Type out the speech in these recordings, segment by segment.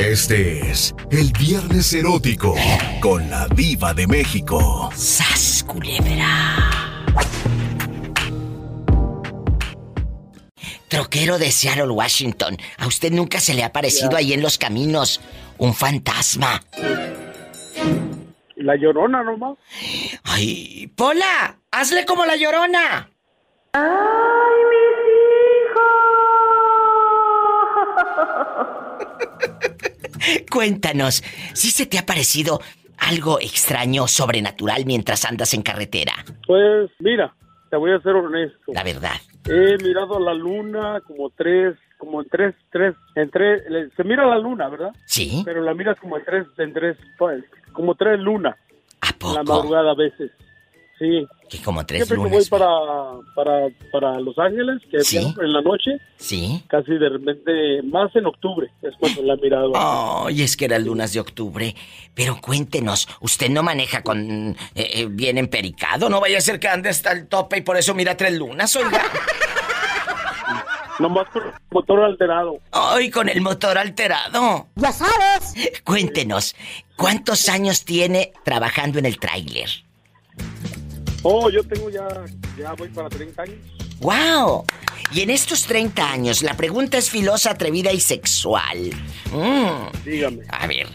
Este es el Viernes Erótico con la Diva de México. ¡Sas, culebra! Troquero de Seattle, Washington. ¿A usted nunca se le ha parecido ahí en los caminos un fantasma? La llorona nomás. Ay, Pola, hazle como la llorona. ¡Ay, mis Cuéntanos, si se te ha parecido algo extraño, sobrenatural mientras andas en carretera? Pues mira, te voy a ser honesto. La verdad. He mirado la luna como tres, como en tres, tres, en tres, se mira la luna, ¿verdad? Sí. Pero la miras como en tres, en tres, pues, como tres lunas. ¿A poco? La madrugada a veces. Sí. Que como tres Siempre lunas. que voy para, para, para Los Ángeles, que Sí. en la noche, Sí. casi de repente, más en octubre, es cuando la he mirado. Ay, es que eran lunas de octubre. Pero cuéntenos, usted no maneja con eh, eh, bien empericado, no vaya a ser que ande hasta el tope y por eso mira tres lunas, oiga. Nomás con el motor alterado. Ay, con el motor alterado. ¡Ya sabes! Cuéntenos, ¿cuántos años tiene trabajando en el tráiler? Oh, yo tengo ya, ya voy para 30 años. ¡Wow! Y en estos 30 años, la pregunta es filosa, atrevida y sexual. Mm. Dígame. A ver,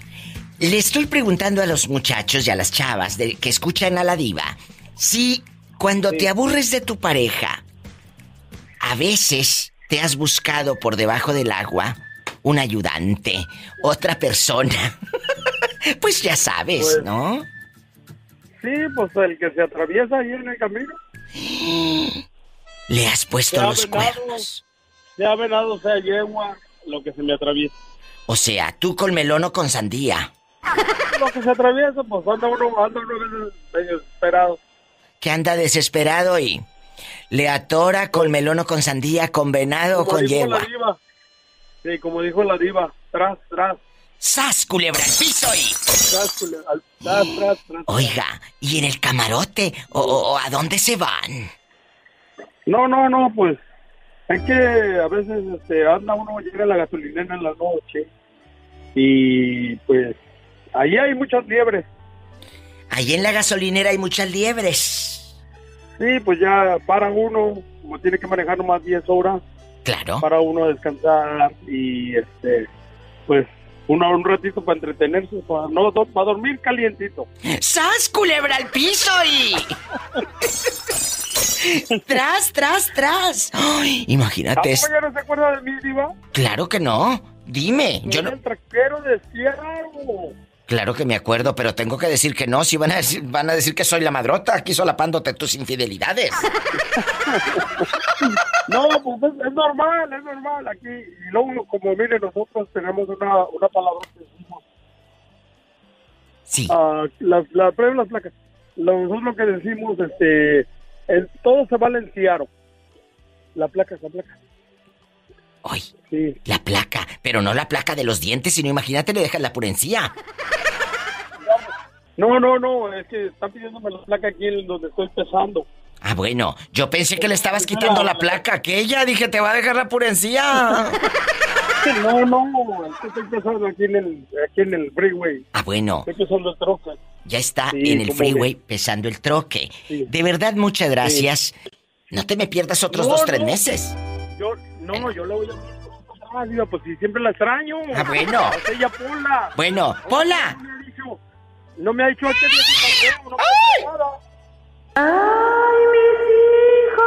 le estoy preguntando a los muchachos y a las chavas de, que escuchan a la diva si cuando te aburres de tu pareja, a veces te has buscado por debajo del agua un ayudante, otra persona. pues ya sabes, Pues- ¿no? Sí, pues el que se atraviesa ahí en el camino. Le has puesto Sea los venado, cuernos. Sea venado, sea yegua, lo que se me atraviesa. O sea, tú con melón o con sandía. Lo que se atraviesa, pues anda uno, anda uno desesperado. que anda desesperado y le atora con melón o con sandía, con venado o con yegua. la diva. Sí, como dijo la diva, tras, tras, ¡Sas, culebra al piso y... tras, cule- al- tras, tras, tras. Oiga, ¿y en el camarote? ¿O, o- o a dónde se van? No, no, no, pues es que a veces este, anda uno, llega a la gasolinera en la noche y pues ahí hay muchas liebres. Ahí en la gasolinera hay muchas liebres. Sí, pues ya para uno, como tiene que manejar nomás 10 horas, Claro. para uno descansar y este, pues uno un ratito para entretenerse, para, no, do- para dormir calientito. ¡Sas, culebra al piso y... tras, tras, tras. Ay, imagínate. ¿Cómo ya no se acuerda de mí, Diva? Claro que no. Dime, yo no... el traquero de Ciego. Claro que me acuerdo, pero tengo que decir que no. Si van a decir, van a decir que soy la madrota aquí solapándote tus infidelidades. No, pues es, es normal, es normal aquí. Y luego, como mire, nosotros tenemos una, una palabra que decimos. Sí. ah, las, la, prueben las placas. Nosotros lo que decimos, este, el- todo se vale en Ciaro. La placa, la placa. Ay, Sí. la placa, pero no la placa de los dientes, sino imagínate le dejas la purencia. No, no, no, es que están pidiéndome la placa aquí en donde estoy pesando. Ah, bueno, yo pensé que le estabas quitando la placa a aquella, dije, te va a dejar la purencia. No, no, es que estoy pesando aquí en el, aquí en el freeway. Ah, bueno, Estoy pesando el troca. ya está Sí, en el ¿cómo freeway pesando el troque. Sí. De verdad, muchas gracias. No te me pierdas otros No, dos, tres no. meses. Yo, no, yo le voy a... Ah, pues si siempre la extraño. Ah, bueno. Ella Pola. Bueno, Pola. No me ha dicho, este no nada. ¡Ay, mis hijos!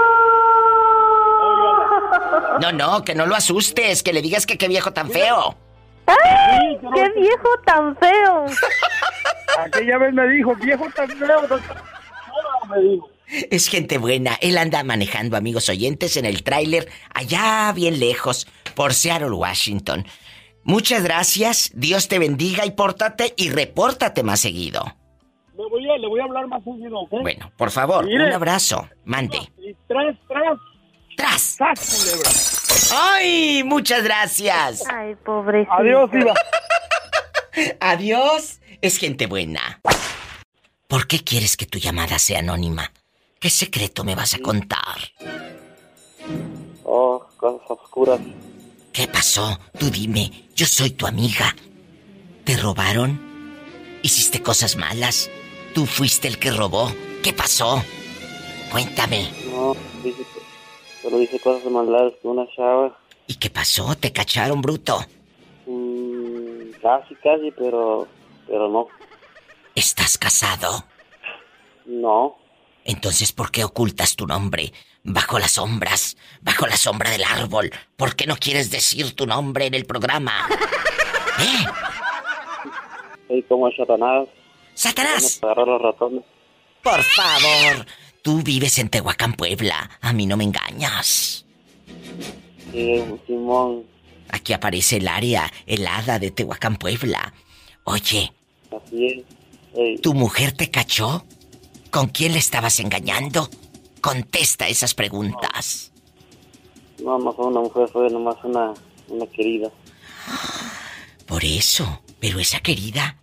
No, no, que no lo asustes, que le digas que qué viejo tan feo. ¡Ay, qué viejo tan feo! Aquella vez me dijo, viejo tan feo. me dijo. Es gente buena. Él anda manejando, amigos oyentes, en el tráiler allá bien lejos, por Seattle, Washington. Muchas gracias, Dios te bendiga y pórtate y repórtate más seguido. Me voy a, le voy a hablar más seguido, ¿ok? Bueno, por favor, Mire. un abrazo. Mande. Y tras, tras, ¡Tras! tras, culebra. ¡Ay! Muchas gracias. Ay, pobrecito. Adiós, Iba. Adiós. Es gente buena. ¿Por qué quieres que tu llamada sea anónima? ¿Qué secreto me vas a contar? Oh, cosas oscuras. ¿Qué pasó? Tú dime. Yo soy tu amiga. ¿Te robaron? ¿Hiciste cosas malas? ¿Tú fuiste el que robó? ¿Qué pasó? Cuéntame. No, dice solo dice cosas malas con una chava. ¿Y qué pasó? ¿Te cacharon, bruto? Mm, casi, casi, pero, pero no. ¿Estás casado? No. Entonces, ¿por qué ocultas tu nombre? Bajo las sombras, bajo la sombra del árbol. ¿Por qué no quieres decir tu nombre en el programa? ¿Eh? Soy como Satanás. ¡Satanás! Para los ratones. Por favor. Tú vives en Tehuacán, Puebla. A mí no me engañas. Sí, Simón. Aquí aparece el área helada de Tehuacán, Puebla. Oye, Así es. ¿tu mujer te cachó? ¿Con quién le estabas engañando? Contesta esas preguntas. no, no fue una mujer, fue nomás una, una querida. Por eso, pero esa querida...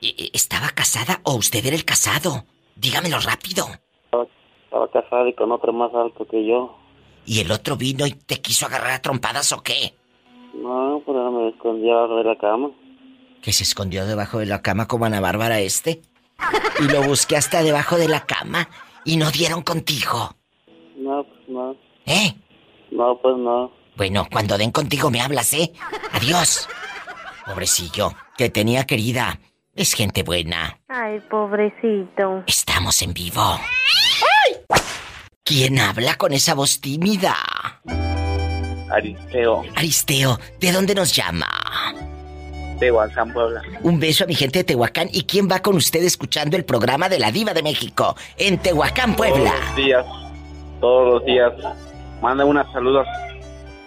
¿e- e- ¿Estaba casada o usted era el casado? Dígamelo rápido. Estaba, estaba casada y con otro más alto que yo. ¿Y el otro vino y te quiso agarrar a trompadas o qué? No, pero me escondí abajo de la cama. Que se escondió debajo de la cama como Ana Bárbara este. Y lo busqué hasta debajo de la cama y no dieron contigo. No, pues no. ¿Eh? No, pues no. Bueno, cuando den contigo me hablas, ¿eh? Adiós. Pobrecillo, que tenía querida. Es gente buena. Ay, pobrecito. Estamos en vivo. ¿Quién habla con esa voz tímida? Aristeo, Aristeo, ¿de dónde nos llama? De Huazán, Puebla. Un beso a mi gente de Tehuacán. ¿Y quién va con usted escuchando el programa de la Diva de México en Tehuacán, Puebla? Todos los días, todos los días. Manda unos saludos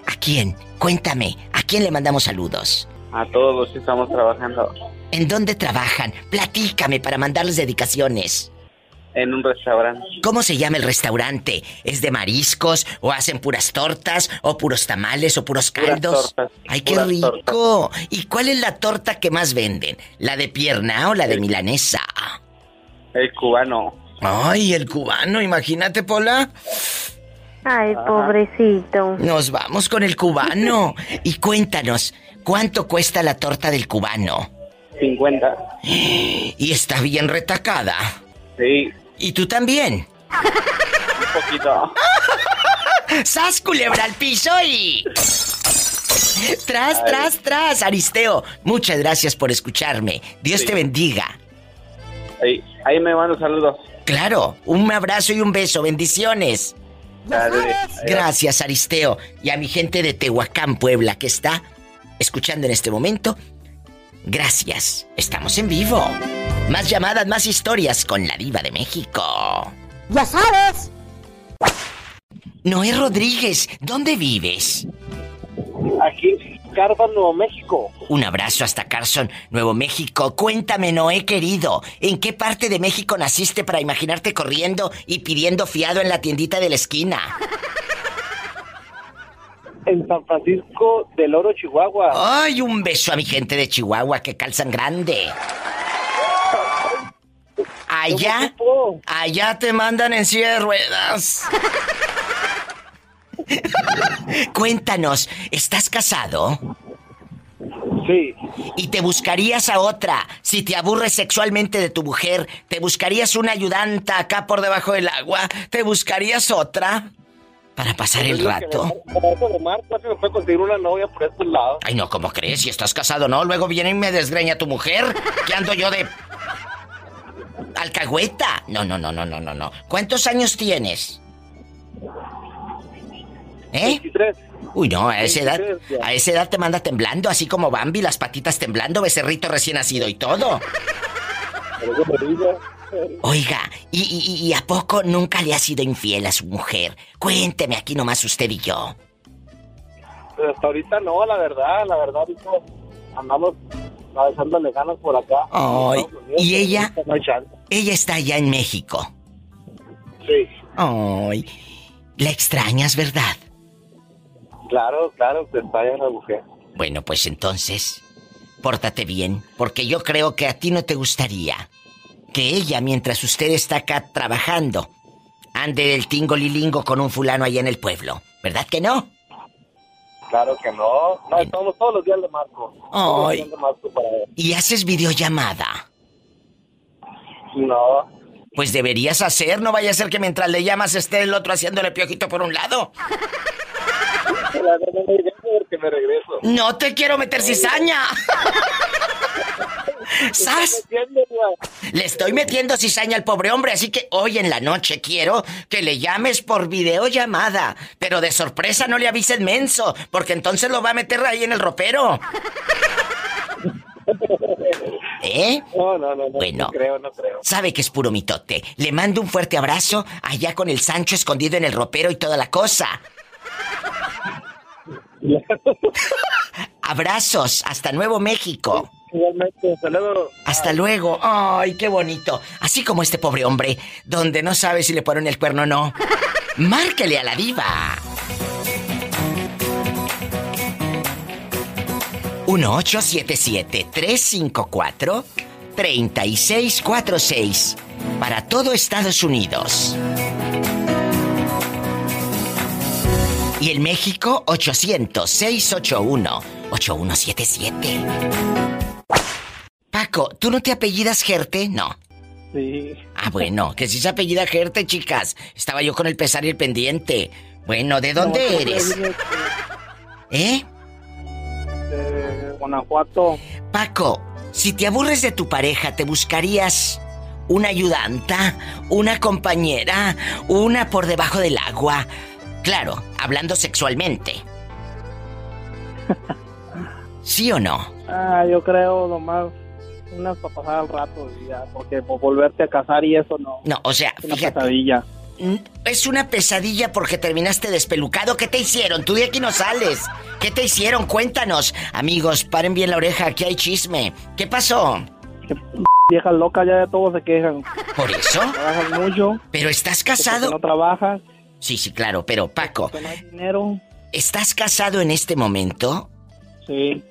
¿A quién? Cuéntame, ¿a quién le mandamos saludos? a todos los que estamos trabajando ¿En dónde trabajan? Platícame para mandarles dedicaciones. En un restaurante. ¿Cómo se llama el restaurante? ¿Es de mariscos? ¿O hacen puras tortas? ¿O puros tamales? ¿O puros Puras caldos? tortas, ¡Ay, qué puras rico! ¿Y cuál es la torta que más venden? ¿La de pierna o la de milanesa? El cubano, Ay, el cubano, imagínate, Pola. Ay, pobrecito. Nos vamos con el cubano. Y cuéntanos, ¿cuánto cuesta la torta del cubano? 50. Y está bien retacada. Sí, ¿Y tú también? un poquito. ¡Sas, culebra al piso y... Tras, tras, tras, Aristeo. Muchas gracias por escucharme. Dios Sí. te bendiga. Ahí, ahí me mando saludos. Claro, un abrazo y un beso. Bendiciones. Dale. Gracias, Aristeo. Y a mi gente de Tehuacán, Puebla, que está escuchando en este momento. Gracias. Estamos en vivo. Más llamadas, más historias con la diva de México. Ya sabes. Noé Rodríguez, ¿dónde vives? Aquí, Carva, Nuevo México. Un abrazo hasta Carson, Nuevo México. Cuéntame, Noé querido, ¿en qué parte de México naciste para imaginarte corriendo y pidiendo fiado en la tiendita de la esquina? En San Francisco del Oro, Chihuahua. Ay, un beso a mi gente de Chihuahua que calzan grande. Allá, allá te mandan en silla de ruedas. Cuéntanos, ¿estás casado? Sí. ¿Y te buscarías a otra? Si te aburres sexualmente de tu mujer, ¿te buscarías una ayudanta acá por debajo del agua? ¿Te buscarías otra? Para pasar el rato. Una novia por estos lados. Ay, no, ¿cómo crees? Si estás casado, ¿no? Luego viene y me desgreña tu mujer. ¿Qué ando yo de... alcahueta? No, no, no, no, no, no, no. ¿Cuántos años tienes? ¿Eh? 23. Uy, no, a esa edad, 23 ya. a esa edad te manda temblando, así como Bambi, las patitas temblando, becerrito recién nacido y todo. Oiga, ¿y, y, y a poco nunca le ha sido infiel a su mujer? Cuénteme aquí nomás usted y yo. Pero hasta ahorita no, la verdad, la verdad, ahorita andamos echándole ganas por acá. ¿y ella? No. Ella está allá en México. Sí, Ay, la extrañas, ¿verdad? claro, claro, que está allá la mujer. Bueno, pues entonces, pórtate bien, porque yo creo que a ti no te gustaría que ella, mientras usted está acá trabajando, ande del tingo lilingo con un fulano allá en el pueblo. ¿Verdad que no? Claro que no. No, estamos todos los días de marco. Todos los días marco para él. ¿Y haces videollamada? No. Pues deberías hacer, no vaya a ser que mientras le llamas esté el otro haciéndole piojito por un lado. Me regreso. No te quiero meter cizaña. ¡Sas! Le estoy metiendo cizaña al pobre hombre, así que hoy en la noche quiero que le llames por videollamada. Pero de sorpresa no le avises menso, porque entonces lo va a meter ahí en el ropero. ¿Eh? No, no, no, no. Bueno. No creo, no creo. Sabe que es puro mitote. Le mando un fuerte abrazo allá con el Sancho escondido en el ropero y toda la cosa. Abrazos, hasta Nuevo México. Igualmente, hasta luego. Hasta luego. Ay, qué bonito. Así como este pobre hombre, donde no sabe si le ponen el cuerno o no. Márquele a la diva. 1877-354-3646. Para todo Estados Unidos. Y en México, 800-681-8177. Paco, ¿tú no te apellidas Gerte? No. Sí. Ah, bueno, que si se apellida Gerte, chicas. Estaba yo con el pesar y el pendiente. Bueno, ¿de dónde No, eres? De, ¿Eh? de Guanajuato. Paco, si te aburres de tu pareja, ¿te buscarías una ayudanta, una compañera, una por debajo del agua? Claro, hablando sexualmente. ¿Sí o no? Ah, yo creo nomás unas para pasar el rato y ya, porque por volverte a casar y eso no. No, o sea, Es una fíjate. pesadilla. Mm, Es una pesadilla porque terminaste despelucado. ¿Qué te hicieron? Tú de aquí no sales. ¿Qué te hicieron? Cuéntanos. Amigos, paren bien la oreja, aquí hay chisme. ¿Qué pasó? Que viejas locas ya de todos se quejan. ¿Por eso? Trabajas mucho, ¿Pero estás casado? no trabajas, Sí, sí, claro, pero Paco, que no hay dinero. ¿estás casado en este momento? Sí.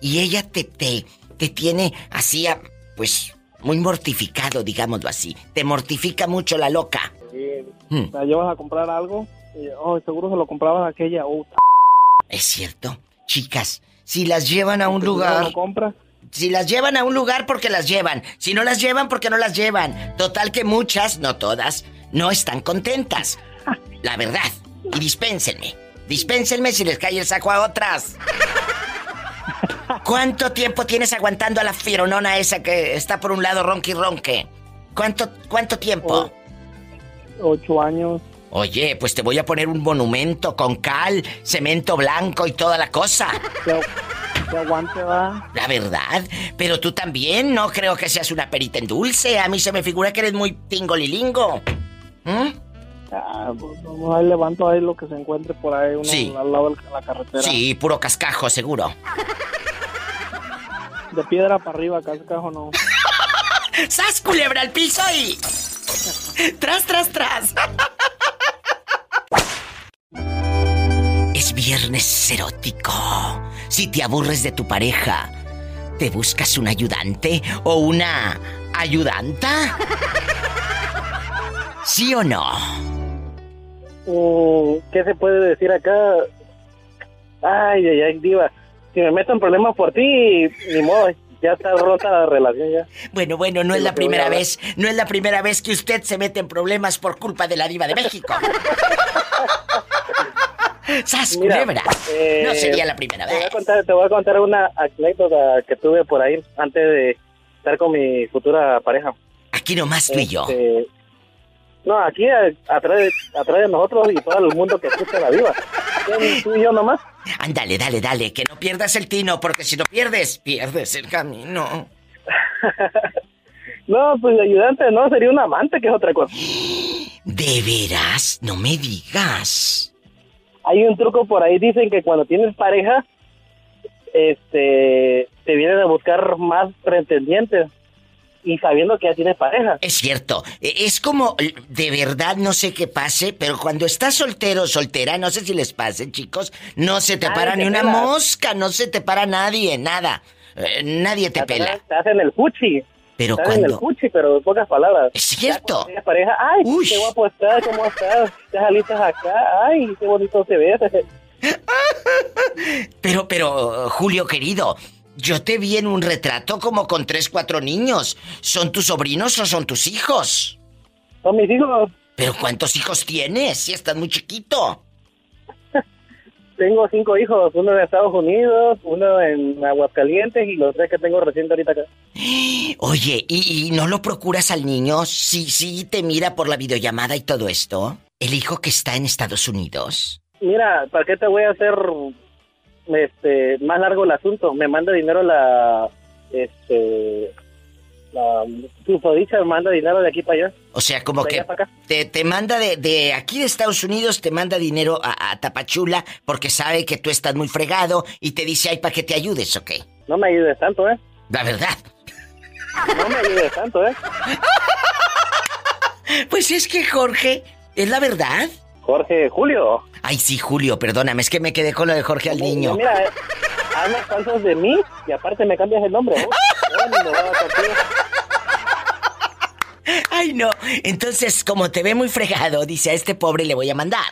Y ella te, te, te tiene así, a- pues, muy mortificado, digámoslo así. Te mortifica mucho la loca. sí. Hmm, La llevas a comprar algo y, oh, seguro se lo comprabas a aquella. Oh, es cierto. Chicas, si las llevan a un lugar... lo compras. Si las llevan a un lugar porque las llevan. Si no las llevan porque no las llevan. Total que muchas, no todas, no están contentas. La verdad. Y dispénsenme. Dispénsenme si les cae el saco a otras. ¿Cuánto tiempo tienes aguantando a la fieronona esa que está por un lado ronque y ronque? ¿Cuánto, cuánto tiempo? Ocho años. Oye, pues te voy a poner un monumento con cal, cemento blanco y toda la cosa. Que, que aguante, va. La verdad, pero tú también no creo que seas una perita en dulce. A mí se me figura que eres muy tingolilingo. ¿Mm? Ah, pues, vamos, ahí levanto ahí lo que se encuentre por ahí, uno Sí. al lado de la carretera. Sí, puro cascajo, seguro. De piedra para arriba, cascajo no. ¡Sas, culebra al piso y... ¡Tras, tras, tras! Es viernes erótico. Si te aburres de tu pareja, ¿te buscas un ayudante o una ayudanta? ¿Sí o no? Mm, ¿Qué se puede decir acá? Ay, ay, ay, diva. Si me meto en problemas por ti, ni modo, ya está rota la relación ya. Bueno, bueno, no es la primera vez, no es la primera vez que usted se mete en problemas por culpa de la diva de México. ¡Sas, Mira, culebra! eh, no sería la primera Te voy, a vez. contar, te voy a contar una anécdota que tuve por ahí antes de estar con mi futura pareja. Aquí nomás tú y yo. No, aquí a- atrás, de- atrás de nosotros y todo el mundo que escucha la. ¿Quién, Tú y yo nomás. Ándale, dale, dale, que no pierdas el tino, porque si lo pierdes, pierdes el camino. No, pues ayudante, no, sería un amante, que es otra cosa. ¿De veras? No me digas. Hay un truco por ahí, dicen que cuando tienes pareja, este, te vienen a buscar más pretendientes y sabiendo que ya tienes pareja. Es cierto, e- es como, de verdad no sé qué pase, pero cuando estás soltero o soltera, no sé si les pase, chicos, no se te Nadie para te ni una mosca, no se te para nadie, nada. Eh, nadie te Ya pela. Te hacen el fuchi. Pero Te hacen el fuchi, pero en pocas palabras. Es Ya cierto. tienes pareja, ay, Uy. qué guapo estás, cómo estás, salitas acá, ay, qué bonito se ve. Pero, pero, Julio querido, yo te vi en un retrato como con tres, cuatro niños. ¿Son tus sobrinos o son tus hijos? Son mis hijos. ¿Pero cuántos hijos tienes? Si estás muy chiquito. Tengo cinco hijos, uno en Estados Unidos, uno en Aguascalientes y los tres que tengo recién ahorita acá. Oye, ¿y, y no lo procuras al niño? Sí, sí, te mira por la videollamada y todo esto. El hijo que está en Estados Unidos. Mira, ¿para qué te voy a hacer este, más largo el asunto? Me manda dinero la, este, la me manda dinero de aquí para allá. O sea, como que te, te manda de, de aquí de Estados Unidos, te manda dinero a, a Tapachula porque sabe que tú estás muy fregado y te dice, ay, para que te ayudes, ¿ok? No me ayudes tanto, ¿eh? La verdad. No me ayudes tanto, ¿eh? Pues es que Jorge, es la verdad. Jorge, Julio. Ay, sí, Julio, perdóname, es que me quedé con lo de Jorge al niño. Mira, eh, hablas de mí y aparte me cambias el nombre, ¿eh? Ay, no. Entonces, como te ve muy fregado, dice a este pobre le voy a mandar.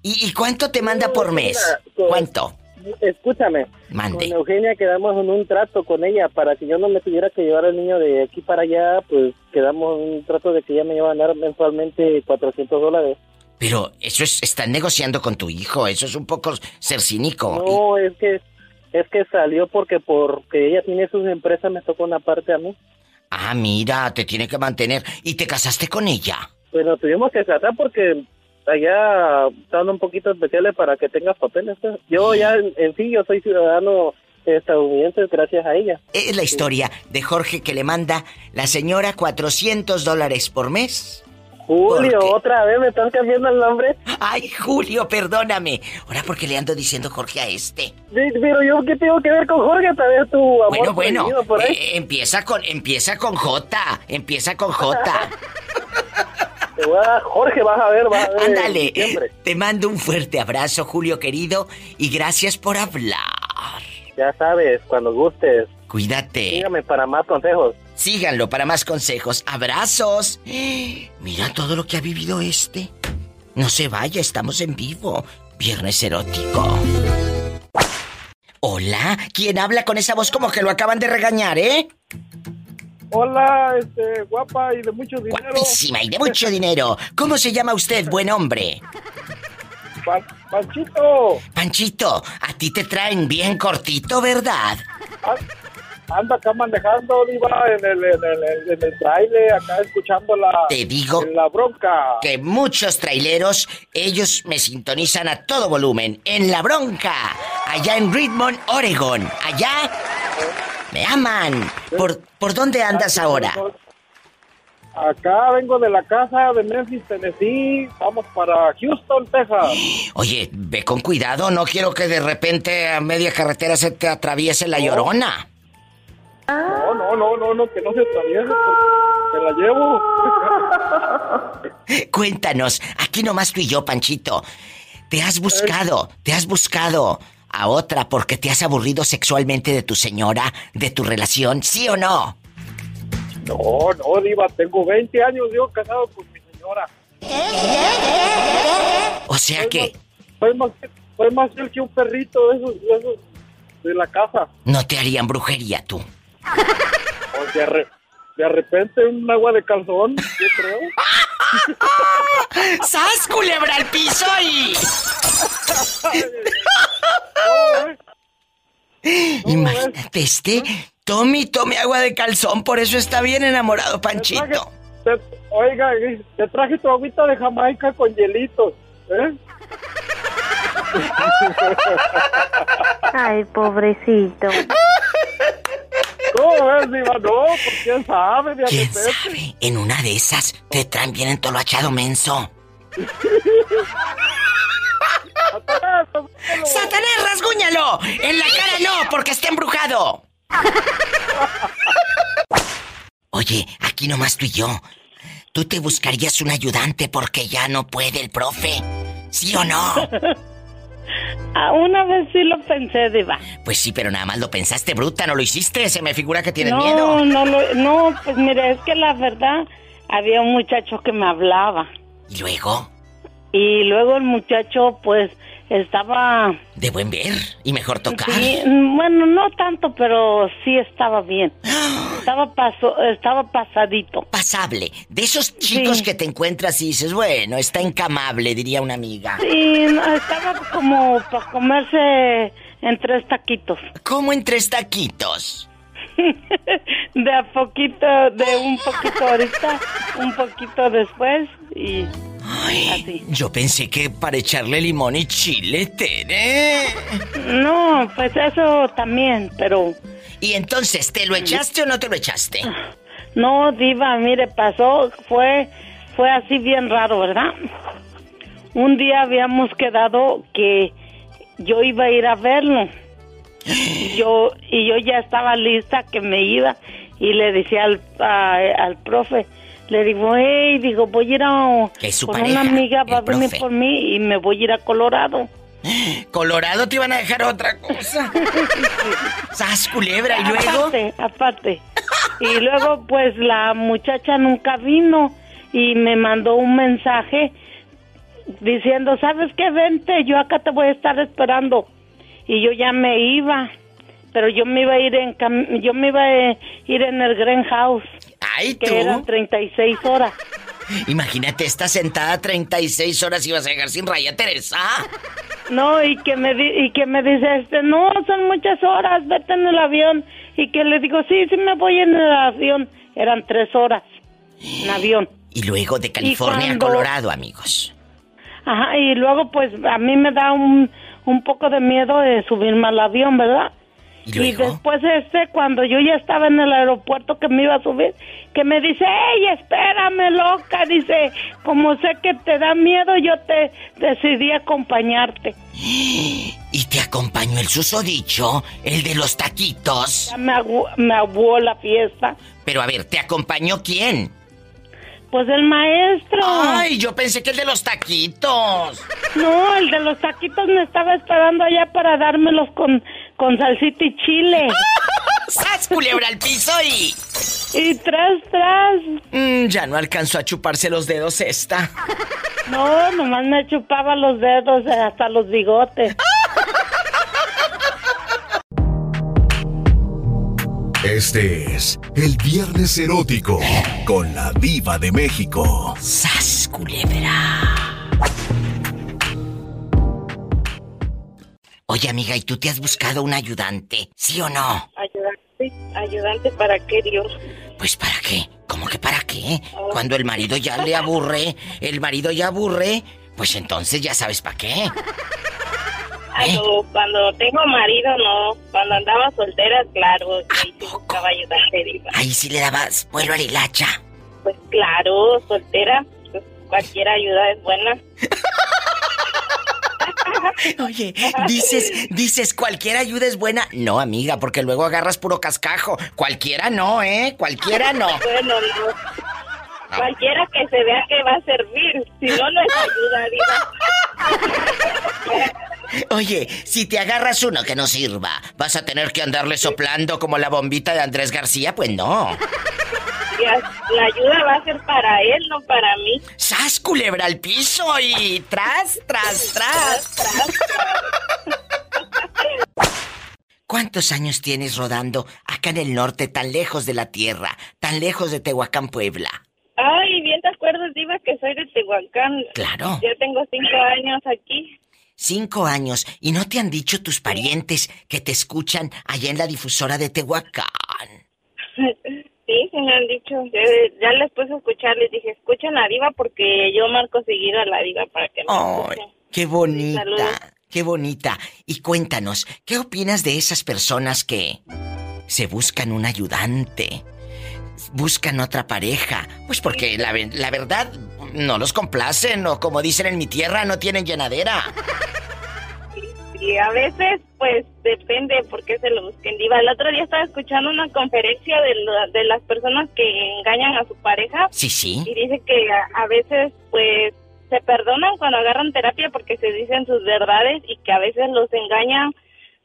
¿Y, y cuánto te manda por mes? con- ¿Cuánto? Escúchame. Mande. Con Eugenia quedamos en un trato con ella para que yo no me tuviera que llevar al niño de aquí para allá, pues quedamos en un trato de que ella me iba a dar mensualmente 400 dólares. Pero eso es, están negociando con tu hijo, eso es un poco ser cínico. No, es que es que salió porque porque ella tiene sus empresas me tocó una parte a mí. Ah, mira, te tiene que mantener. ¿Y te casaste con ella? Bueno, tuvimos que tratar porque allá estaban un poquito especiales para que tengas papeles. pues. Yo ya en, en sí, yo soy ciudadano estadounidense gracias a ella. Es la historia de Jorge que le manda la señora 400 dólares por mes. Julio, otra vez me estás cambiando el nombre. Ay, Julio, perdóname. Ahora porque le ando diciendo Jorge a este. Sí, Pero yo, ¿qué tengo que ver con Jorge? Tal vez tu amor Bueno, bueno, por ahí. eh, empieza con empieza con J, empieza con J. Te voy a dar- Jorge, vas a ver, vas a ver. Ándale. Te mando un fuerte abrazo, Julio querido, y gracias por hablar. Ya sabes, cuando gustes. Cuídate. Dígame para más consejos. Síganlo para más consejos. Abrazos. Mira todo lo que ha vivido este. No se vaya, estamos en vivo. Viernes erótico. Hola, ¿quién habla con esa voz como que lo acaban de regañar, eh? Hola, este, guapa y de mucho dinero. Guapísima y de mucho dinero. ¿Cómo se llama usted, buen hombre? Pa- Panchito, Panchito, a ti te traen bien cortito, ¿verdad? a- anda acá manejando, Diva, en el, en el, en el trailer, acá escuchando la, Te digo en la bronca. que muchos traileros, ellos me sintonizan a todo volumen. En La Bronca, allá en Redmond, Oregon. Allá me aman. ¿Por, ¿por dónde andas ahora? Acá vengo de la casa de Memphis, Tennessee. Vamos para Houston, Texas. Oye, ve con cuidado, no quiero que de repente a media carretera se te atraviese la llorona. No, no, no, no, no, que no se atraviese, te la llevo. Cuéntanos, aquí nomás tú y yo, Panchito. ¿Te has buscado, te has buscado a otra porque te has aburrido sexualmente de tu señora, de tu relación, sí o no? No, no, Diva, tengo 20 años yo casado con mi señora. O sea Soy que más- Soy más, soy más fiel que un perrito de esos, de esos de la casa. no te harían brujería tú. O de, re- de repente un agua de calzón, yo creo. ¡Sas, culebra al piso y... No. Imagínate este. Tome, tome agua de calzón, por eso está bien enamorado, Te traje- Panchito. te- oiga, te traje tu agüita de Jamaica con hielitos. ¿eh? Ay, pobrecito. ¿Cómo ves, Diva? No, pues quién sabe, de ¿Quién sabe? En una de esas te traen bien entoloachado menso. ¡Satanás, rasguñalo! En la cara no, porque está embrujado. Oye, aquí nomás tú y yo. ¿Tú te buscarías un ayudante porque ya no puede el profe? ¿Sí o no? Ah, una vez sí lo pensé, Diva. Pues sí, pero nada más lo pensaste, bruta, no lo hiciste. Se me figura que tienes no, miedo. no, lo- no, pues mire, es que la verdad, había un muchacho que me hablaba. ¿Y luego? Y luego el muchacho, pues, estaba De buen ver y mejor tocar. Sí, bueno, no tanto, pero sí estaba bien. Estaba paso, estaba pasadito. Pasable. De esos chicos Sí. que te encuentras y dices, bueno, está encamable, diría una amiga. Sí, estaba como para comerse en tres taquitos. ¿Cómo en tres taquitos? De a poquito, de un poquito ahorita, un poquito después y Ay, Así. yo pensé que para echarle limón y chile, Tere. no, pues eso también, pero Y entonces, ¿te lo echaste o no te lo echaste? no, diva, mire, pasó, fue, fue así bien raro, ¿verdad? Un día habíamos quedado que yo iba a ir a verlo. Y yo, y yo ya estaba lista que me iba y le decía al, a- al profe, le digo, hey, digo, voy a ir a... Con pareja, una amiga va a venir por mí y me voy a ir a Colorado. Colorado te iban a dejar otra cosa. ¡Sas, culebra! ¿Y luego? Aparte, aparte. Y luego, pues, la muchacha nunca vino y me mandó un mensaje diciendo, ¿sabes qué? Vente, yo acá te voy a estar esperando. Y yo ya me iba, pero yo me iba a ir en, cam- yo me iba a ir en el Green House, ¡Ay, que eran tú! 36 horas. Imagínate, estás sentada 36 horas y vas a llegar sin raya, Teresa. No, y que me di- y que me dice este, no, son muchas horas, vete en el avión. Y que le digo, sí, sí me voy en el avión. Eran tres horas en avión. Y luego de California cuando- a Colorado, amigos. Ajá, y luego pues a mí me da un, un poco de miedo de subirme al avión, ¿verdad? ¿Y después este, cuando yo ya estaba en el aeropuerto que me iba a subir, que me dice, ¡Ey, espérame, loca! Dice, como sé que te da miedo, yo te decidí acompañarte. Y te acompañó el susodicho, el de los taquitos. Ya me, agu- me aguó la fiesta. Pero a ver, ¿te acompañó quién? Pues el maestro. Ay, yo pensé que el de los taquitos. No, el de los taquitos me estaba esperando allá para dármelos con, con salsita y chile. ¡Sas, culebra al piso y... Y tras, tras. Mm, ya no alcanzó a chuparse los dedos esta. No, nomás me chupaba los dedos eh, hasta los bigotes. Este es el Viernes Erótico con la Diva de México. ¡Sas, culebra! Oye, amiga, ¿y tú te has buscado un ayudante? ¿Sí o no? Ayudante, ayudante para qué Dios. Pues para qué, ¿cómo que para qué? Cuando el marido ya le aburre, el marido ya aburre, pues entonces ya sabes para qué. Cuando, cuando tengo marido, no. Cuando andaba soltera, claro, ahí sí buscaba ayudante, diva. Ahí sí le dabas vuelo a la hilacha. Pues claro, soltera, pues cualquier ayuda es buena. Oye, dices, dices, cualquier ayuda es buena. No, amiga, porque luego agarras puro cascajo. Cualquiera no, ¿eh? Cualquiera no. Bueno, no. Cualquiera que se vea que va a servir. Si no, no es ayuda, diva. Oye, si te agarras uno que no sirva, ¿vas a tener que andarle soplando como la bombita de Andrés García? Pues no. La ayuda va a ser para él, no para mí. ¡Sas, culebra al piso y tras, tras, tras! ¿Cuántos años tienes rodando acá en el norte, tan lejos de la tierra, tan lejos de Tehuacán, Puebla? Ay, bien te acuerdas, Diva, que soy de Tehuacán. Claro. Ya tengo cinco años aquí. Cinco años y no te han dicho tus parientes que te escuchan allá en la difusora de Tehuacán. Sí, se me han dicho. Ya, ya les puse a escuchar, les dije, escuchen a Diva porque yo marco seguido a la Diva para que me ¡Ay, escuchen. qué bonita! Saludos. ¡Qué bonita! Y cuéntanos, ¿qué opinas de esas personas que se buscan un ayudante? Buscan otra pareja. Pues porque la, la verdad no los complacen o como dicen en mi tierra, no tienen llenadera. Y a veces, pues, depende por qué se lo busquen. Diva, el otro día estaba escuchando una conferencia de, la- de las personas que engañan a su pareja Sí, sí. y dice que a, a veces, pues, se perdonan cuando agarran terapia porque se dicen sus verdades y que a veces los engañan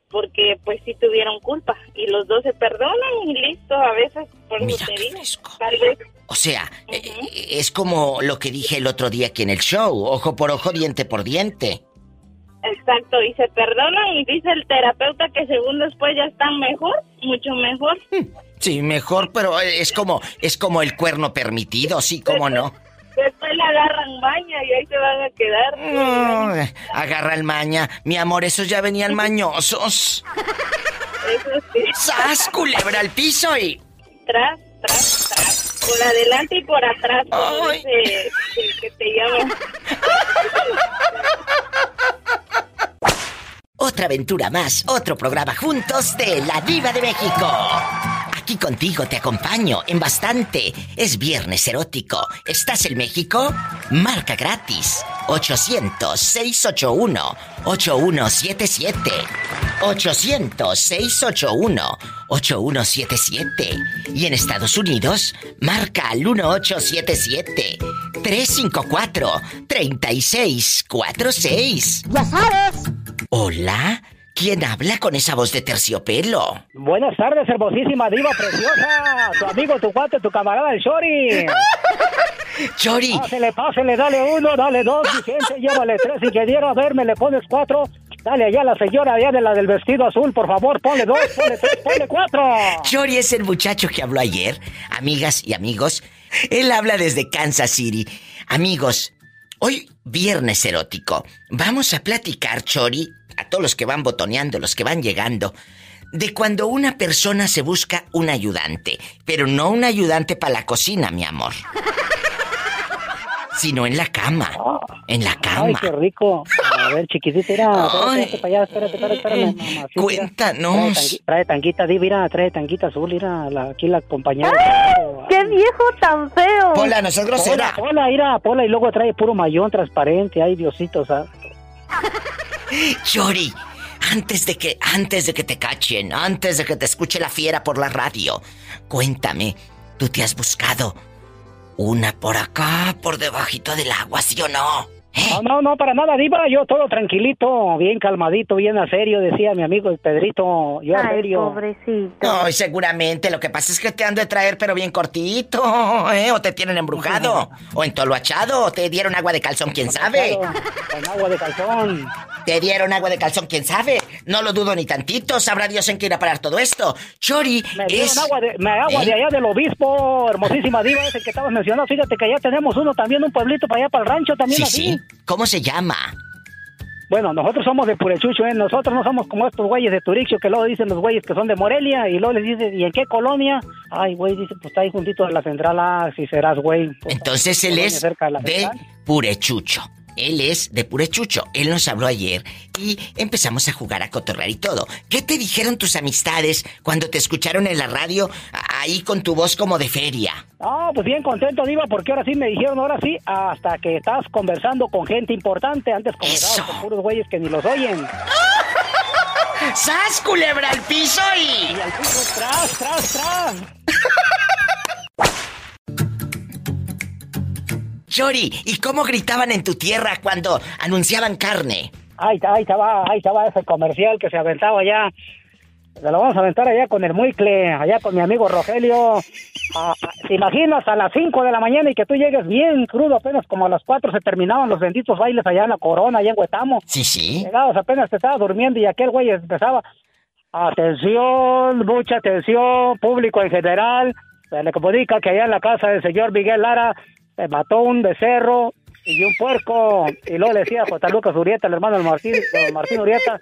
porque, pues, sí tuvieron culpa. Y los dos se perdonan y listo, a veces, por Mira qué fresco. Tal vez O sea, eh, es como lo que dije el otro día aquí en el show, ojo por ojo, diente por diente. Exacto, y se perdonan y dice el terapeuta que según después ya están mejor, mucho mejor. Sí, mejor, pero es como es como el cuerno permitido, sí, cómo no. Después le agarran maña y ahí se van a quedar. No, agarra el maña. Mi amor, esos ya venían mañosos. Eso sí. ¡Sas, culebra al piso y... Tras, tras, tras. Por adelante y por atrás. como Ay. dice el que te llama. Otra aventura más, otro programa juntos de La Diva de México. Aquí contigo te acompaño en bastante. Es viernes erótico. ¿Estás en México? Marca gratis. 800-681-8177. 800-681-8177. Y en Estados Unidos, marca al 1877-354-3646. Ya sabes. Hola, ¿quién habla con esa voz de terciopelo? Buenas tardes, hermosísima diva preciosa. Tu amigo, tu cuate, tu camarada, el Shori. Chori, Pásele, pásele, dale uno, dale dos, Vicente, llévale tres. Y que diera a verme, le pones cuatro. Dale allá a la señora, allá de la del vestido azul, por favor, ponle dos, ponle tres, ponle cuatro. Chori es el muchacho que habló ayer. Amigas y amigos, él habla desde Kansas City. Amigos, hoy viernes erótico. Vamos a platicar, Chori, a todos los que van botoneando, los que van llegando, de cuando una persona se busca un ayudante, pero no un ayudante para la cocina, mi amor. Sino en la cama. En la Ay, cama. qué rico. A ver, chiquitita, mira, Ay. espérate, para allá, espérate, espérate, espérate, mira. Cuéntanos. Trae, trae tanguita, di, mira, trae tanguita azul, mira, la, aquí la compañera. ¡Qué viejo tan feo! Pola, no seas grosera. Pola, pola, mira, pola, y luego trae puro mayón transparente, ay, Diosito, ¿sabes? Chori, antes de que antes de que te cachen, antes de que te escuche la fiera por la radio, cuéntame, ¿tú te has buscado una por acá, por debajito del agua, sí o no? No, no, no, para nada, diva, yo todo tranquilito, bien calmadito, bien a serio, decía mi amigo el Pedrito, yo a Ay, serio. pobrecito. No, y seguramente lo que pasa es que te han de traer pero bien cortito, ¿eh? O te tienen embrujado, o entoloachado, o te dieron agua de calzón, quién sabe. Con agua de calzón. Te dieron agua de calzón, quién sabe. No lo dudo ni tantito, sabrá Dios en qué irá a parar todo esto. Chori Me es... agua, de, me agua ¿Eh? de allá del obispo, hermosísima diva, ese que estabas mencionando. Fíjate que allá tenemos uno también, un pueblito para allá, para el rancho también Sí, así. sí. ¿Cómo se llama? Bueno, nosotros somos de Purechucho, ¿eh? Nosotros no somos como estos güeyes de Turixio que luego dicen los güeyes que son de Morelia y luego les dicen, ¿y en qué colonia? Ay, güey, dice, pues está ahí juntito de la central, ah, si serás güey. Pues, Entonces él es de. Purechucho. Él es de Purechucho. Él nos habló ayer y empezamos a jugar a cotorrear y todo. ¿Qué te dijeron tus amistades cuando te escucharon en la radio ahí con tu voz como de feria? No, pues bien contento, Diva, porque ahora sí me dijeron, ahora sí, hasta que estás conversando con gente importante. Antes conversabas con puros güeyes que ni los oyen. ¡Sas, culebra al piso y... Y al piso, tras, tras, tras. Chori, ¿y cómo gritaban en tu tierra cuando anunciaban carne? Ahí, ahí estaba, ahí estaba ese comercial que se aventaba allá. Se lo vamos a aventar allá con el Muicle, allá con mi amigo Rogelio. Ah, ah, ¿Te imaginas a las 5 de la mañana y que tú llegues bien crudo? Apenas como a las 4 se terminaban los benditos bailes allá en la Corona, allá en Huetamo. Sí, sí. Llegabas apenas te estaba durmiendo y aquel güey empezaba. Atención, mucha atención, público en general. Se le comunica que allá en la casa del señor Miguel Lara mató un becerro y un puerco. Y luego le decía a J. Lucas Urieta, el hermano del Martín, Martín Urieta.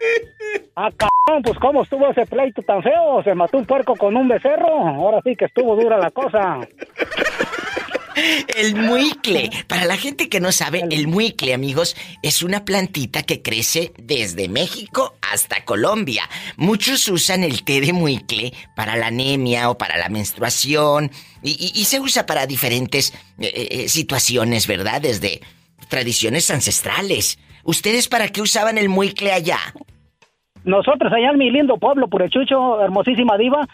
Ah, cabrón, pues cómo estuvo ese pleito tan feo. Se mató un puerco con un becerro. Ahora sí que estuvo dura la cosa. El muicle. Para la gente que no sabe, el muicle, amigos, es una plantita que crece desde México hasta Colombia. Muchos usan el té de muicle para la anemia o para la menstruación y, y- y se usa para diferentes eh, eh, situaciones, ¿verdad? Desde tradiciones ancestrales. ¿Ustedes para qué usaban el muicle allá? Nosotros allá en mi lindo pueblo, Purechucho, hermosísima diva,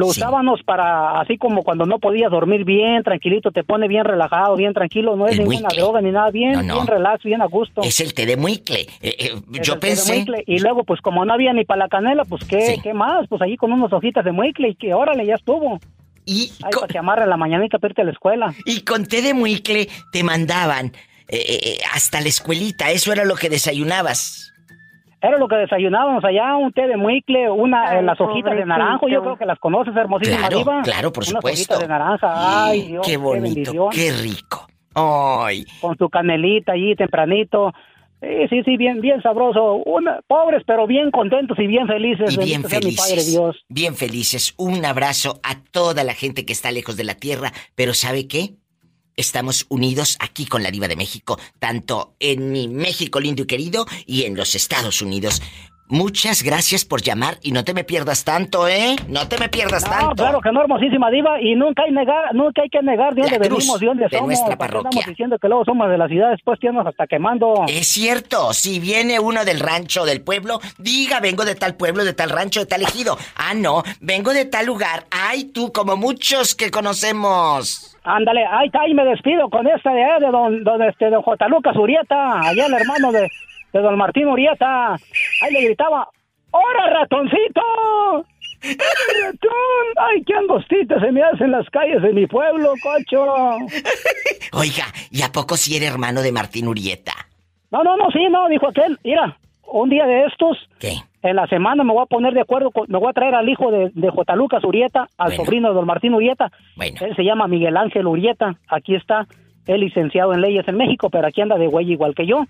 lo Sí. usábamos para, así como cuando no podías dormir bien, tranquilito, te pone bien relajado, bien tranquilo, no es El ninguna muicle. droga ni nada, bien, No, no. bien relax, bien a gusto. Es el té de muicle. Eh, eh, yo el té de pensé... muicle. Y luego, pues como no había ni para la canela, pues ¿qué, Sí. ¿qué más? Pues allí con unas hojitas de muicle y que órale, ya estuvo. Y, Ahí co- para que amarre la mañanita para irte a la escuela. y con té de muicle te mandaban eh, eh, hasta la escuelita. Eso era lo que desayunabas. Era lo que desayunábamos allá, un té de muicle, una, Ay, eh, las hojitas de naranjo, yo creo que las conoces, hermosísima Claro, diva. claro, por Unas supuesto. hojitas de naranja, ay, Dios, qué bonito, qué rico. Ay, Con su canelita allí tempranito. Sí, sí, sí, bien, bien sabroso. Una, pobres, pero bien contentos y bien felices. y bien Padre felices. Dios. Bien felices. Un abrazo a toda la gente que está lejos de la tierra. Pero ¿sabe qué? Estamos unidos aquí con la Diva de México, tanto en mi México lindo y querido y en los Estados Unidos. Muchas gracias por llamar y no te me pierdas tanto, ¿eh? No te me pierdas No, tanto. claro que no, hermosísima diva, y nunca hay, negar, nunca hay que negar de La dónde cruz venimos, de dónde de somos. nuestra ¿Por qué parroquia. Estamos diciendo que luego somos de la ciudad, después tenemos hasta quemando. Es cierto, si viene uno del rancho del pueblo, diga vengo de tal pueblo, de tal rancho, de tal ejido. Ah, no, vengo de tal lugar. Ay, tú, como muchos que conocemos. Ándale, ahí está, y me despido con esta de, de don, don, este, don J. Lucas Urieta, allá el hermano de, de don Martín Urieta. Ahí le gritaba, ¡Hora, ratoncito! ¡Ay, qué angostitas se me hacen las calles de mi pueblo, cocho! Oiga, ¿y a poco si era hermano de Martín Urieta? No, no, no, sí, no, dijo aquel. Mira, un día de estos, ¿Qué? en la semana me voy a poner de acuerdo, con- me voy a traer al hijo de, de J. Lucas Urieta, al Bueno. sobrino de don Martín Urieta. Bueno. Él se llama Miguel Ángel Urieta. Aquí está, él licenciado en leyes en México, pero aquí anda de güey igual que yo.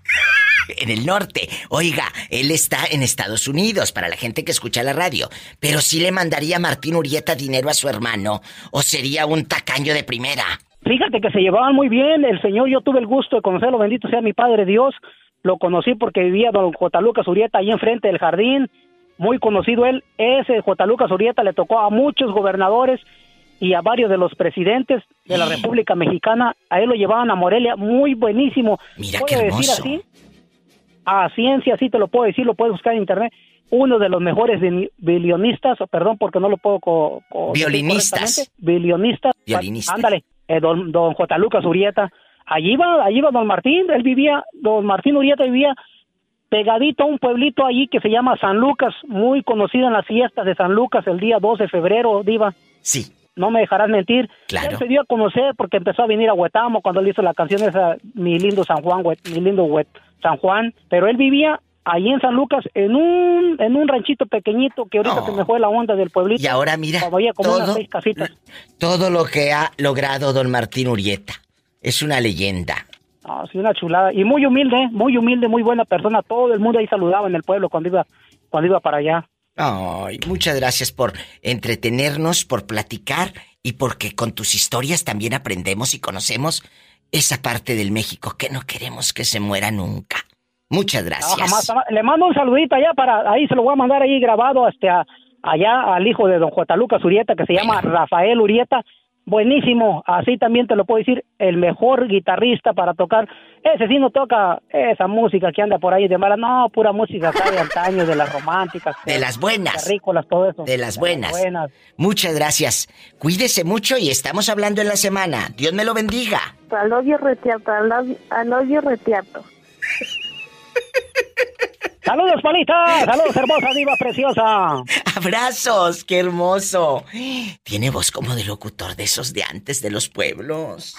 En el norte. Oiga, él está en Estados Unidos, para la gente que escucha la radio. Pero sí le mandaría Martín Urieta dinero a su hermano, o sería un tacaño de primera. Fíjate que se llevaban muy bien. El señor, yo tuve el gusto de conocerlo, bendito sea mi Padre Dios. Lo conocí porque vivía don J. Lucas Urieta ahí enfrente del jardín. Muy conocido él. Ese J. Lucas Urieta le tocó a muchos gobernadores y a varios de los presidentes de la República Mexicana. A él lo llevaban a Morelia. Muy buenísimo. Mira ¿Puedo qué decir hermoso. así? A ciencia, sí te lo puedo decir, lo puedes buscar en internet. Uno de los mejores vi- bilionistas, o perdón porque no lo puedo... co- Violinistas. Violinistas. Ándale, eh, don, don J. Lucas Urieta. Allí iba, allí iba don Martín, él vivía, don Martín Urieta vivía pegadito a un pueblito allí que se llama San Lucas, muy conocido en las fiestas de San Lucas el día 12 de febrero, Diva. Sí. No me dejarás mentir. Claro. Él se dio a conocer porque empezó a venir a Huetamo cuando él hizo la canción esa, Mi lindo San Juan, Mi lindo Huet, San Juan. Pero él vivía allí en San Lucas en un, en un ranchito pequeñito que ahorita No. se me fue la onda del pueblito. Y ahora mira, había como unas todo, seis casitas. todo lo que ha logrado don Martín Urieta. Es una leyenda. Ah, sí, una chulada. Y muy humilde, muy humilde, muy buena persona. Todo el mundo ahí saludaba en el pueblo cuando iba, cuando iba para allá. Ay, muchas gracias por entretenernos, por platicar y porque con tus historias también aprendemos y conocemos esa parte del México que no queremos que se muera nunca. Muchas No, gracias. jamás, jamás. Le mando un saludito allá para, ahí se lo voy a mandar ahí grabado este, a- allá al hijo de don J. Lucas Urieta que se llama Rafael Urieta. Buenísimo, así también te lo puedo decir, el mejor guitarrista para tocar. Ese sí no toca esa música que anda por ahí de mala, no, pura música acá de antaño, de las románticas. De las buenas. todo eso. De las buenas. buenas. Muchas gracias. Cuídese mucho y estamos hablando en la semana. Dios me lo bendiga. Retiato. I love, I love you, Retiato. Saludos, Palita. Saludos, hermosa diva preciosa. Abrazos, qué hermoso. Tiene voz como de locutor de esos de antes de los pueblos.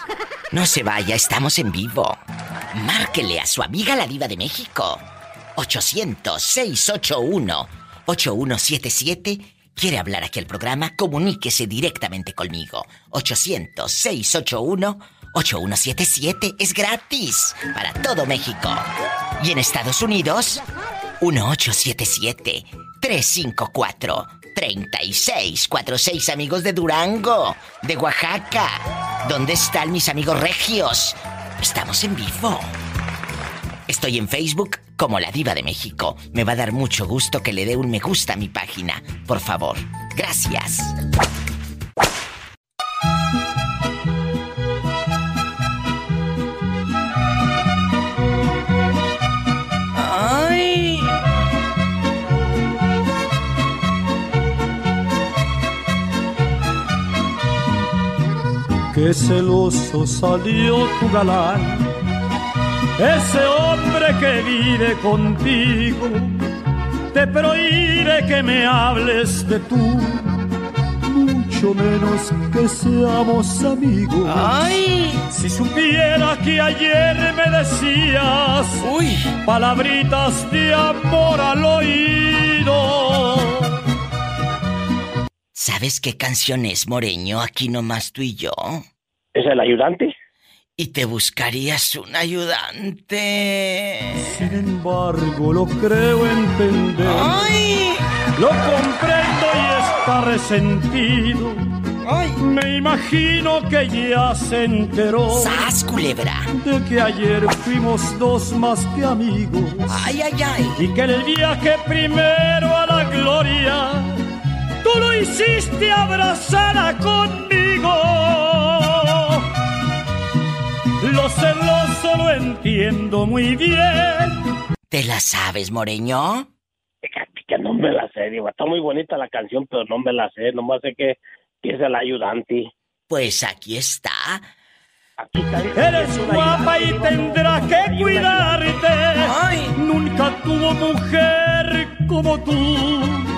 No se vaya, estamos en vivo. Márquele a su amiga la diva de México. 800-681-8177. ¿Quiere hablar aquí al programa? Comuníquese directamente conmigo. 800-681-8177. Es gratis para todo México. Y en Estados Unidos, 1877-354-3646. Amigos de Durango, de Oaxaca. ¿Dónde están mis amigos regios? Estamos en vivo. Estoy en Facebook como La Diva de México. Me va a dar mucho gusto que le dé un me gusta a mi página. Por favor. Gracias. Qué celoso salió tu galán, ese hombre que vive contigo, te prohíbe que me hables de tú. Mucho mucho menos que seamos amigos. ¡Ay! Si supiera que ayer me decías ¡Uy! palabritas de amor al oído. ¿Sabes qué canción es, Moreño? Aquí nomás tú y yo. ¿Es el ayudante? Y te buscarías un ayudante. Sin embargo, lo creo entender. ¡Ay! Lo comprendo y está resentido. ¡Ay! Me imagino que ya se enteró ¡Sas, culebra! de que ayer fuimos dos más que amigos. ¡Ay, ay, ay! Y que en el viaje primero a la gloria, tú lo hiciste abrazada conmigo. Lo celoso lo entiendo muy bien. ¿Te la sabes, Moreño? Que no me la sé, digo, está muy bonita la canción, pero no me la sé, nomás sé que, que es el ayudante. Pues aquí está. Aquí está. Eres guapa y tendrá que cuidarte. ¡Ay! Nunca tuvo mujer como tú.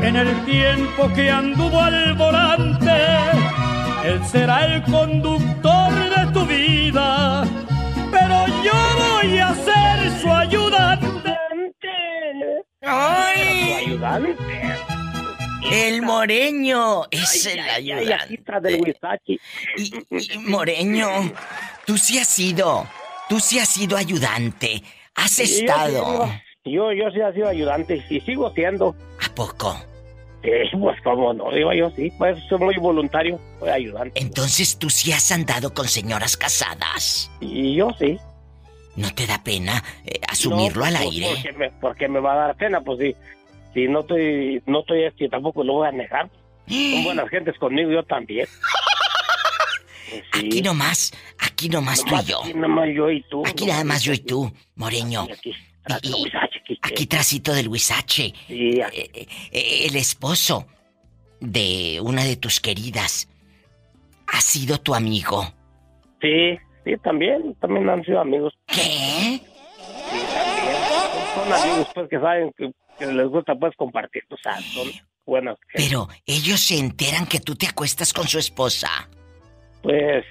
En el tiempo que anduvo al volante, él será el conductor de tu vida. Pero yo voy a ser su ayudante. ¿Tu ¡Ay! ayudante? El Moreño es el Ay, ayudante. Y, y, Moreño, tú sí has sido, tú sí has sido ayudante. Has Sí, estado. Yo, yo sí he sido ayudante y sigo siendo. ¿A poco? Sí, pues como no, digo yo sí, pues soy muy voluntario, soy ayudante. Entonces tú sí has andado con señoras casadas. Y yo sí. ¿No te da pena eh, asumirlo al No, pues, aire? Porque me, porque me va a dar pena, pues sí. Si no estoy, no estoy este, tampoco lo voy a negar. Son buenas gentes conmigo, yo también. Pues sí. Aquí nomás, aquí nomás tú y Nomás yo. Aquí nomás yo y tú. Aquí nada más yo y tú, Moreño. Y aquí, Y- el Huizache, aquí, trasito. Sí, aquí. Eh, eh, el esposo de una de tus queridas ha sido tu amigo. sí, sí, también, también han sido amigos. ¿Qué? Sí, también. Son amigos, pues, que saben que, que les gusta, pues, compartir. O sea, son buenas. Pero ellos se enteran que tú te acuestas con su esposa. Pues,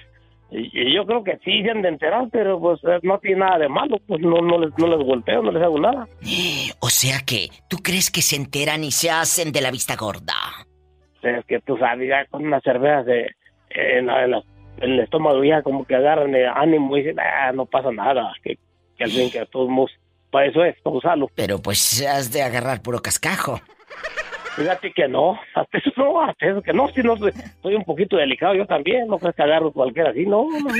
y- y yo creo que sí se han de enterar, pero pues eh, no tiene nada de malo, pues no, no, les, no les golpeo, no les hago nada. O sea que, ¿tú crees que se enteran y se hacen de la vista gorda? Es que tú sabes, ya con unas cervezas de, en, la- en la- en el estómago ya como que agarran el ánimo y dicen, ah, no pasa nada, que, que al fin que todos para eso es, para usarlo. Pero pues has de agarrar puro cascajo. Fíjate que no, hasta eso no, hasta eso que no, si no, soy, un poquito delicado yo también, no crees que agarro cualquiera así, no, no.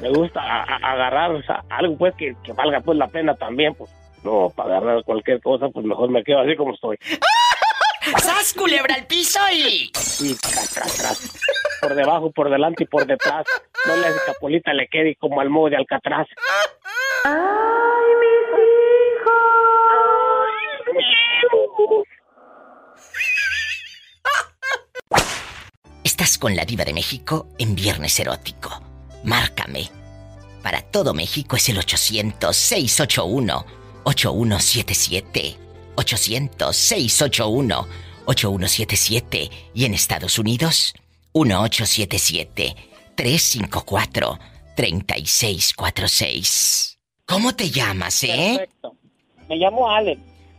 Me gusta a- a- agarrar o sea, algo pues que, que valga pues la pena también, pues no, para agarrar cualquier cosa, pues mejor me quedo así como estoy. ¡Sas, culebra al piso y... Y tras, tras, tras. Por debajo, por delante y por detrás. No le hace capolita, le quede como al modo de Alcatraz. ¡Ay, mis hijos! Estás con la diva de México en Viernes Erótico. Márcame. Para todo México es el 800-681-8177. 800-681-8177. Y en Estados Unidos, 1877-354-3646. ¿Cómo te llamas, eh? Perfecto. Me llamo Ale.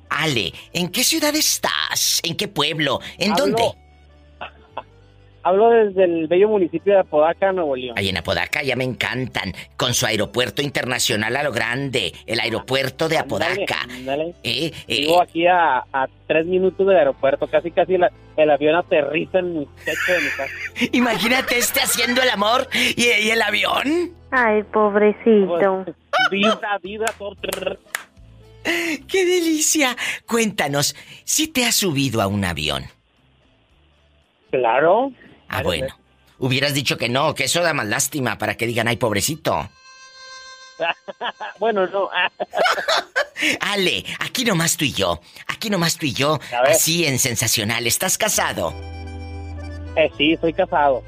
Ale, ¿en qué ciudad estás? ¿En qué pueblo? ¿En Hablo- dónde? Hablo desde el bello municipio de Apodaca, Nuevo León. Ahí en Apodaca ya me encantan, con su aeropuerto internacional a lo grande, el aeropuerto de Apodaca. Ándale. Eh, eh, Vivo aquí a, a tres minutos del aeropuerto. Casi, casi la- el avión aterriza en mi techo de mi casa. imagínate este haciendo el amor y, y el avión. Ay, pobrecito. Vibra, vibra, todo. trrr. ¡Qué delicia! Cuéntanos, si te has subido a un avión. Claro. Ah, bueno. Hubieras dicho que no, que eso da más lástima para que digan, ay, pobrecito. bueno, no. Ale, aquí nomás tú y yo. Aquí nomás tú y yo. Así en sensacional. ¿Estás casado? Eh, sí, soy casado.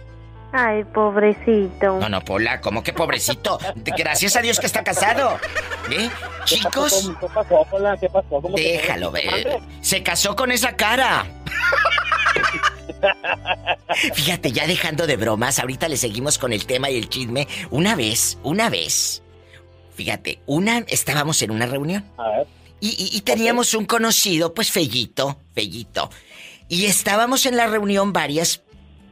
Ay, pobrecito. No, no, Pola, ¿cómo que pobrecito? Gracias a Dios que está casado. ¿Eh? Chicos, ¿Qué pasó, Pola? ¿Qué pasó? ¿Cómo déjalo ver. Se casó con esa cara. Fíjate, ya dejando de bromas, ahorita le seguimos con el tema y el chisme. Una vez, una vez, fíjate, una, estábamos en una reunión. A ver. Y, y teníamos un conocido, pues Fellito, Fellito. Y estábamos en la reunión varias,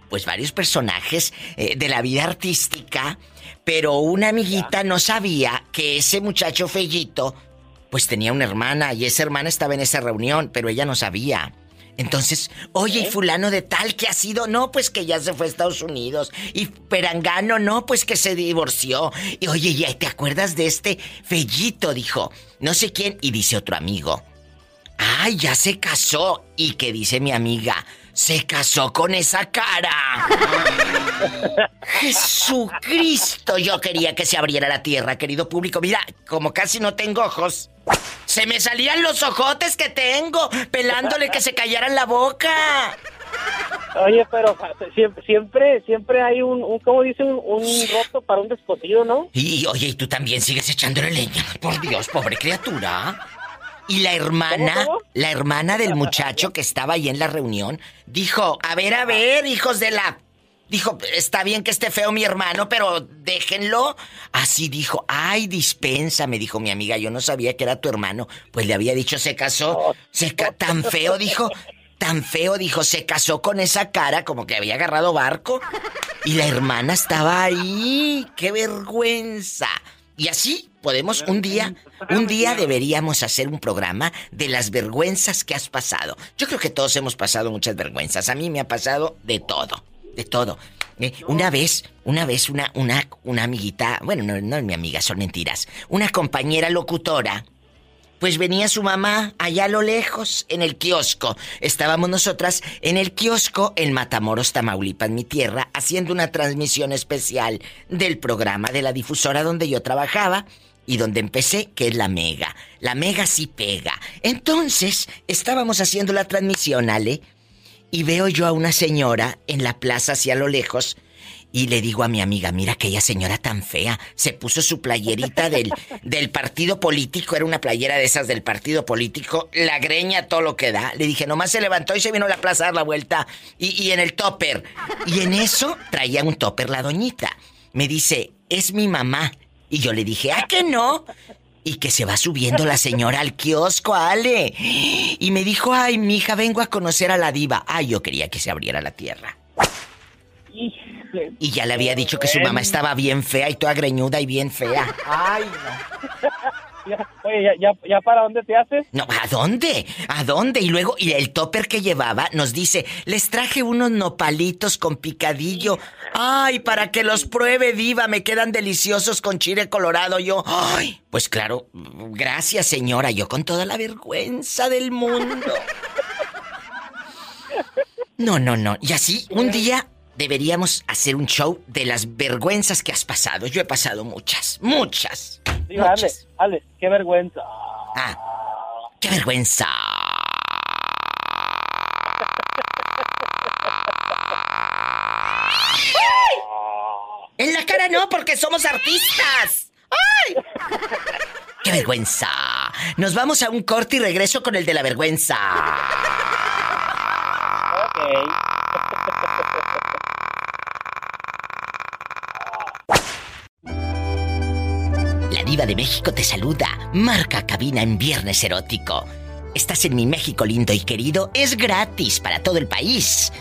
pues varios personajes eh, de la vida artística, pero una amiguita no sabía que ese muchacho Fellito, pues tenía una hermana y esa hermana estaba en esa reunión, pero ella no sabía. Entonces, oye, ¿y fulano de tal que ha sido? No, pues que ya se fue a Estados Unidos. Y Perangano, no, pues que se divorció. Y oye, ¿ya te acuerdas de este Fellito? Dijo, no sé quién. Y dice otro amigo, ay, ya se casó. Y que dice mi amiga, se casó con esa cara. Jesucristo, yo quería que se abriera la tierra, querido público. Mira, como casi no tengo ojos, se me salían los ojotes que tengo, pelándole que se callaran la boca. Oye, pero siempre, siempre, siempre hay un, un ¿cómo dice? Un, un roto para un descosido, ¿no? Y oye, y tú también sigues echándole leña. Por Dios, pobre criatura. Y la hermana, ¿Cómo, cómo? la hermana del muchacho que estaba ahí en la reunión, dijo, a ver, a ver, hijos de la... Dijo, está bien que esté feo mi hermano, pero déjenlo. Así dijo, ay, dispensa, me dijo mi amiga, yo no sabía que era tu hermano. Pues le había dicho, se casó, se ca- tan feo, dijo, tan feo, dijo, se casó con esa cara como que había agarrado barco. Y la hermana estaba ahí, qué vergüenza. Y así podemos un día, un día deberíamos hacer un programa de las vergüenzas que has pasado. Yo creo que todos hemos pasado muchas vergüenzas. A mí me ha pasado de todo, de todo. Eh, una vez, una vez una, una, una amiguita, bueno, no, no es mi amiga, son mentiras. Una compañera locutora pues venía su mamá allá a lo lejos, en el kiosco. Estábamos nosotras en el kiosco en Matamoros, Tamaulipas, mi tierra, haciendo una transmisión especial del programa de la difusora donde yo trabajaba y donde empecé, que es la Mega. La Mega sí pega. Entonces, estábamos haciendo la transmisión, Ale, y veo yo a una señora en la plaza hacia lo lejos y le digo a mi amiga, mira aquella señora tan fea, se puso su playerita del, del partido político, era una playera de esas del partido político, la greña, todo lo que da. Le dije, nomás se levantó y se vino a la plaza a dar la vuelta y, y en el topper. Y en eso traía un topper la doñita. Me dice, es mi mamá. Y yo le dije, ¿ah que no? Y que se va subiendo la señora al kiosco, Ale. Y me dijo, ay, mija, vengo a conocer a la diva. Ay, yo quería que se abriera la tierra. Y ya le había dicho que su mamá estaba bien fea y toda greñuda y bien fea. Ay, no. Oye, ya, ya, ya para dónde te haces? No, ¿a dónde? ¿A dónde? Y luego, y el topper que llevaba nos dice, les traje unos nopalitos con picadillo. Ay, para que los pruebe, diva, me quedan deliciosos con chile colorado. Yo, ay, pues claro, gracias señora, yo con toda la vergüenza del mundo. No, no, no. Y así, un día deberíamos hacer un show de las vergüenzas que has pasado. Yo he pasado muchas, muchas. Digo, Ale, muchas. Ale, qué vergüenza. Ah, qué vergüenza. En la cara no, porque somos artistas. ¡Ay! ¡Qué vergüenza! Nos vamos a un corte y regreso con el de la vergüenza. México te saluda. Marca cabina en Viernes Erótico. Estás en mi México lindo y querido. Es gratis para todo el país.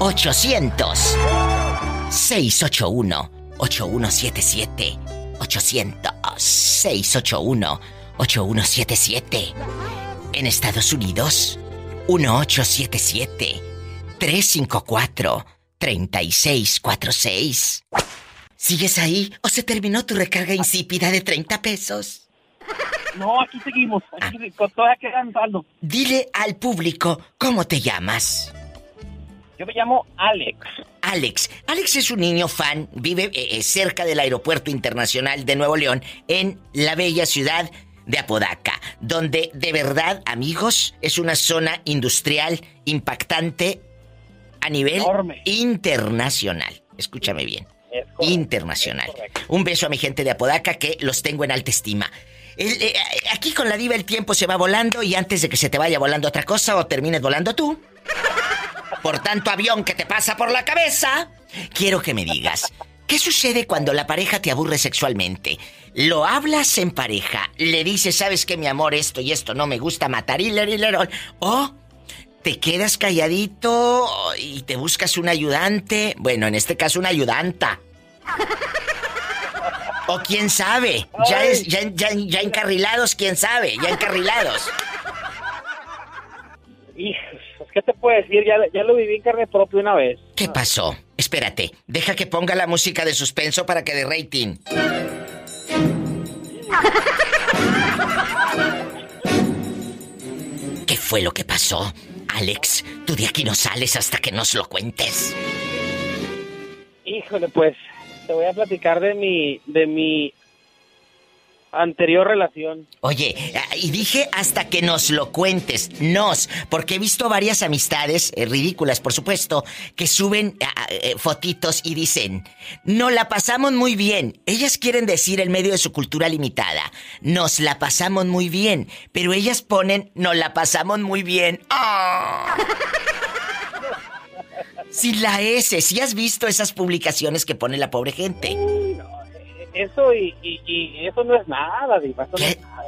800 681 8177 800 681 8177 En Estados Unidos 1877 354 3646 ¿Sigues ahí o se terminó tu recarga insípida de 30 pesos? No, aquí seguimos. Aquí, con todavía quedan saldo. Dile al público cómo te llamas. Yo me llamo Alex. Alex. Alex es un niño fan, vive eh, eh, cerca del Aeropuerto Internacional de Nuevo León, en la bella ciudad de Apodaca, donde de verdad, amigos, es una zona industrial impactante a nivel Enorme. internacional. Escúchame bien. Internacional. Un beso a mi gente de Apodaca que los tengo en alta estima. El- eh, aquí con la diva el tiempo se va volando y antes de que se te vaya volando otra cosa o termines volando tú. por tanto avión que te pasa por la cabeza, quiero que me digas, ¿qué sucede cuando la pareja te aburre sexualmente? ¿Lo hablas en pareja? ¿Le dices, sabes que mi amor, esto y esto no me gusta matar y ¿O te quedas calladito y te buscas un ayudante? Bueno, en este caso una ayudanta. O quién sabe, ya, es, ya, ya, encarrilados, quién sabe, ya encarrilados. Hijos, ¿qué te puedo decir? Ya, ya lo viví en carne propia una vez. ¿Qué pasó? Espérate, deja que ponga la música de suspenso para que dé rating. ¿Qué fue lo que pasó? Alex, tú de aquí no sales hasta que nos lo cuentes. Híjole, pues, te voy a platicar de mi, de mi anterior relación. Oye, y dije hasta que nos lo cuentes, nos, porque he visto varias amistades, eh, ridículas por supuesto, que suben eh, fotitos y dicen, no la pasamos muy bien. Ellas quieren decir en medio de su cultura limitada, nos la pasamos muy bien, pero ellas ponen, no la pasamos muy bien. ¡Ah! Sin la S, si has visto esas publicaciones que pone la pobre gente eso y, y, eso no es nada, Diva.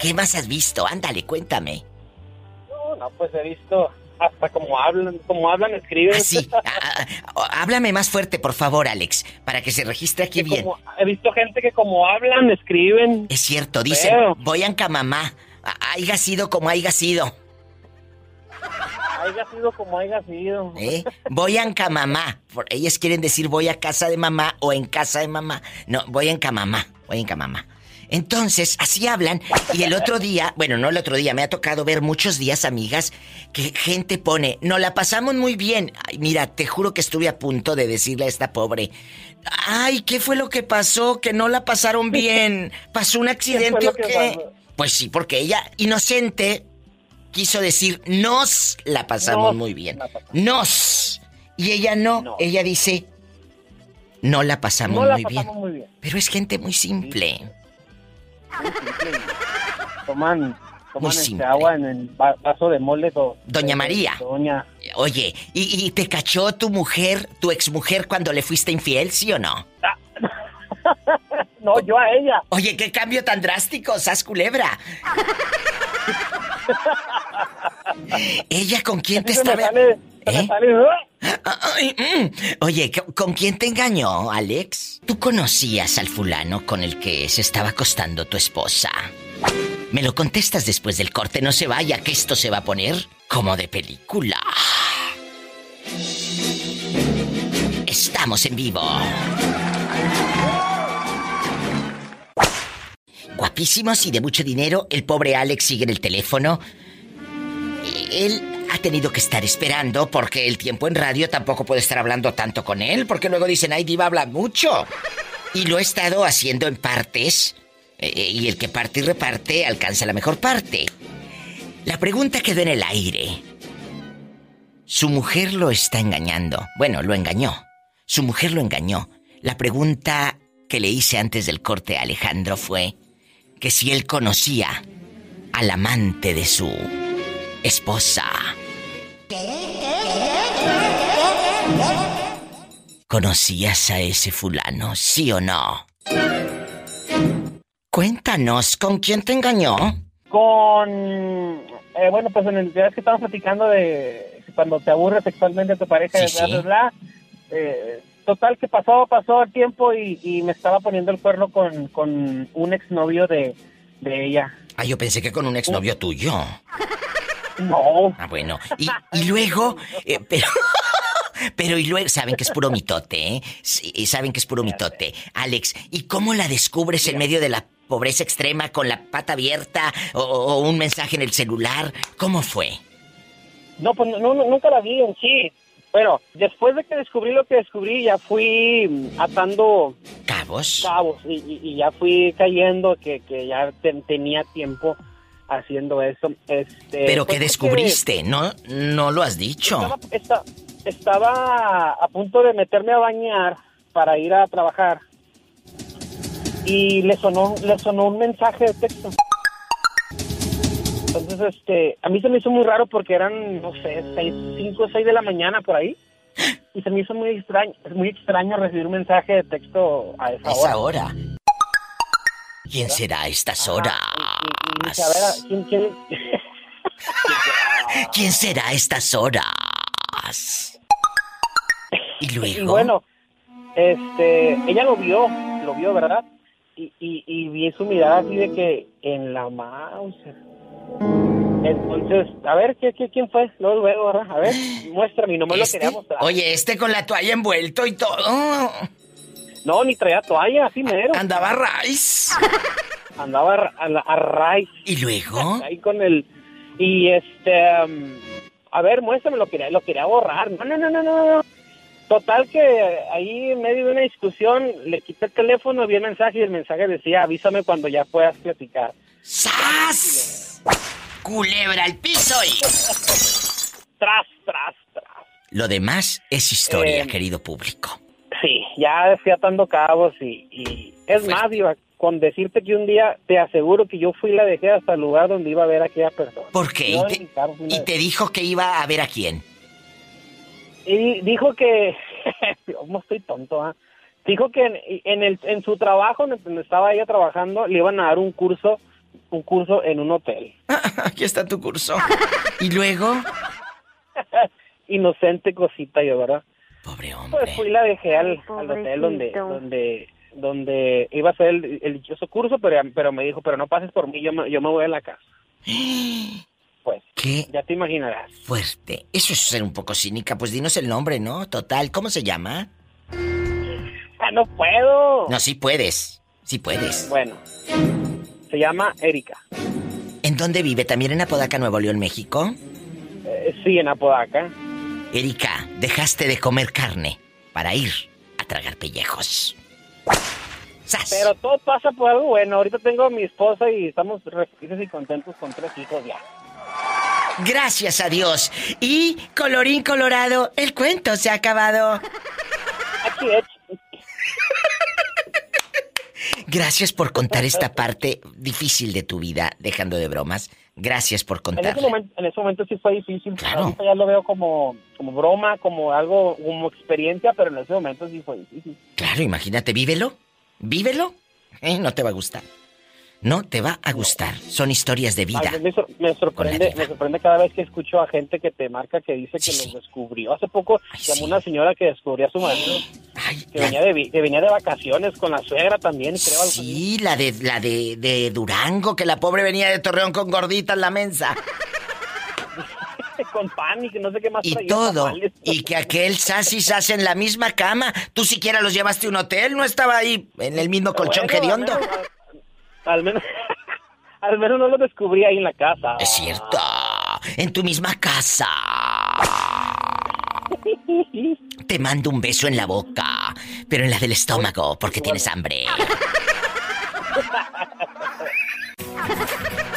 ¿Qué, más has visto? Ándale, cuéntame. No, no, pues he visto hasta como hablan, como hablan, escriben. Ah, sí. Ah, ah, háblame más fuerte, por favor, Alex, para que se registre aquí bien. he visto gente que como hablan, escriben. Es cierto, dicen, voy a Encamamá. Haiga sido como haya sido. Haiga sido como haya sido. ¿Eh? Voy a Encamamá. Ellas quieren decir voy a casa de mamá o en casa de mamá. No, voy a Encamamá. Voy a Encamamá. Entonces, así hablan. Y el otro día, bueno, no el otro día, me ha tocado ver muchos días, amigas, que gente pone, no la pasamos muy bien. Ay, mira, te juro que estuve a punto de decirle a esta pobre, ay, ¿qué fue lo que pasó? Que no la pasaron bien. ¿Pasó un accidente o qué? Pues sí, porque ella, inocente, quiso decir nos la pasamos muy bien. Nos. Y ella no, ella dice no la pasamos, muy, bien. Pero es gente muy simple. Toman, toman este agua en el vaso de mole. Doña María. Oye, ¿y, te cachó tu mujer, tu exmujer, cuando le fuiste infiel, sí o no? no, yo a ella. Oye, qué cambio tan drástico, sas culebra. ¿Ella con quién te estaba...? ¿Eh? Mm. Oye, ¿con quién te engañó, Alex? ¿Tú conocías al fulano con el que se estaba acostando tu esposa? Me lo contestas después del corte, no se vaya, que esto se va a poner como de película. Estamos en vivo. Guapísimos y de mucho dinero, el pobre Alex sigue en el teléfono. Él ha tenido que estar esperando porque el tiempo en radio tampoco puede estar hablando tanto con él, porque luego dicen, ay, Diva habla mucho. Y lo he estado haciendo en partes, eh, eh, y el que parte y reparte alcanza la mejor parte. La pregunta quedó en el aire. Su mujer lo está engañando. Bueno, lo engañó. Su mujer lo engañó. La pregunta que le hice antes del corte a Alejandro fue que si él conocía al amante de su esposa. ¿Conocías a ese fulano, sí o no? Cuéntanos, ¿con quién te engañó? Con... Eh, bueno, pues en el día que estamos platicando de cuando te aburre sexualmente a tu pareja, bla, eh, total que pasó, pasó el tiempo y, me estaba poniendo el cuerno con, con un exnovio de, de ella. Ah, yo pensé que con un exnovio tuyo. No. Ah, bueno. Y, luego, eh, pero... Pero y luego, saben que es puro mitote, ¿eh? saben que es puro mitote. Alex, ¿y cómo la descubres en medio de la pobreza extrema con la pata abierta o, un mensaje en el celular? ¿Cómo fue? No, pues no, nunca la vi en sí. Bueno, después de que descubrí lo que descubrí, ya fui atando... ¿Cabos? Cabos, y, ya fui cayendo que, que ya tenía tiempo haciendo eso. Este, Pero que pues, descubriste, ¿no? No lo has dicho. Estaba, a punto de meterme a bañar para ir a trabajar y le sonó, le sonó un mensaje de texto. Entonces, este, a mí se me hizo muy raro porque eran, no sé, seis, cinco o seis de la mañana por ahí. Y se me hizo muy extraño, muy extraño recibir un mensaje de texto a esa, Esa hora. hora. ¿Quién será a estas horas? Y dije, a ver, ¿quién, quién? ¿Quién será a estas horas? Y luego. Y bueno, este, ella lo vio, lo vio, ¿verdad? Y, y, y vi su mirada así de que en la mouse. Entonces, a ver, ¿qué, qué, quién fue? Luego, luego. A ver, muéstrame, y no me lo Este- quería mostrar. Oye, este con la toalla envuelto y todo. No, ni traía toalla, así mero. Andaba Rice. Andaba a, a. ¿Y luego? Ahí con el... Y este... um, a ver, muéstrame, lo quería, lo quería borrar. No, no, no, no, no. no. Total que ahí en medio de una discusión le quité el teléfono, vi el mensaje y el mensaje decía, avísame cuando ya puedas platicar. ¡Sas! Culebra al piso y... Tras, tras, tras. Lo demás es historia, Eh, querido público. Sí, ya fui atando cabos y, y es más, iba con decirte que un día te aseguro que yo fui y la dejé hasta el lugar donde iba a ver a aquella persona. ¿Por qué? ¿Y te, carro, y dijo que iba a ver a quién? Y dijo que, ¿cómo estoy tonto? ah? Dijo que en, en el, en su trabajo, donde estaba ella trabajando, le iban a dar un curso, un curso en un hotel. Aquí está tu curso. ¿Y luego? Inocente cosita yo, ¿verdad? Pobre hombre. Pues fui y la dejé al, al hotel donde, donde, donde iba a hacer el, el dichoso curso, pero, pero me dijo, pero no pases por mí, yo me, yo me voy a la casa. Pues, ¿Qué? ya te imaginarás. Fuerte. Eso es ser un poco cínica. Pues dinos el nombre, ¿no? Total, ¿cómo se llama? Ah, no puedo. No, sí puedes. Sí puedes. Bueno, se llama Erika. ¿En dónde vive? ¿También en Apodaca, Nuevo León, México? Eh, sí, en Apodaca. Erika, dejaste de comer carne para ir a tragar pellejos. ¡Sas! Pero todo pasa por algo bueno. Ahorita tengo a mi esposa y estamos felices y contentos con tres hijos ya. Gracias a Dios. Y, colorín colorado, el cuento se ha acabado. Aquí es. Gracias por contar esta parte difícil de tu vida, dejando de bromas. Gracias por En momento, en ese momento sí fue difícil. Claro. Ahorita ya lo veo como, como broma, como algo, como experiencia, pero en ese momento sí fue difícil. Claro, imagínate, vívelo. Vívelo. Eh, no te va a gustar. No te va a gustar. Son historias de vida. Ay, me, sor- me sorprende, me sorprende cada vez que escucho a gente que te marca que dice que los descubrió. Hace poco llamó una señora que descubrió a su marido. que, venía de, que venía de vacaciones con la suegra también, creo. Sí, la de la de, de Durango, que la pobre venía de Torreón con gordita en la mensa. con pan y que no sé qué más Y traía, todo. tamales. Y que aquel sas y sas en la misma cama. Tú siquiera los llevaste a un hotel, no estaba ahí en el mismo colchón Bueno, hediondo. Menos, al menos, al menos no lo descubrí ahí en la casa. Es cierto, en tu misma casa. Te mando un beso en la boca, pero en la del estómago, porque tienes hambre.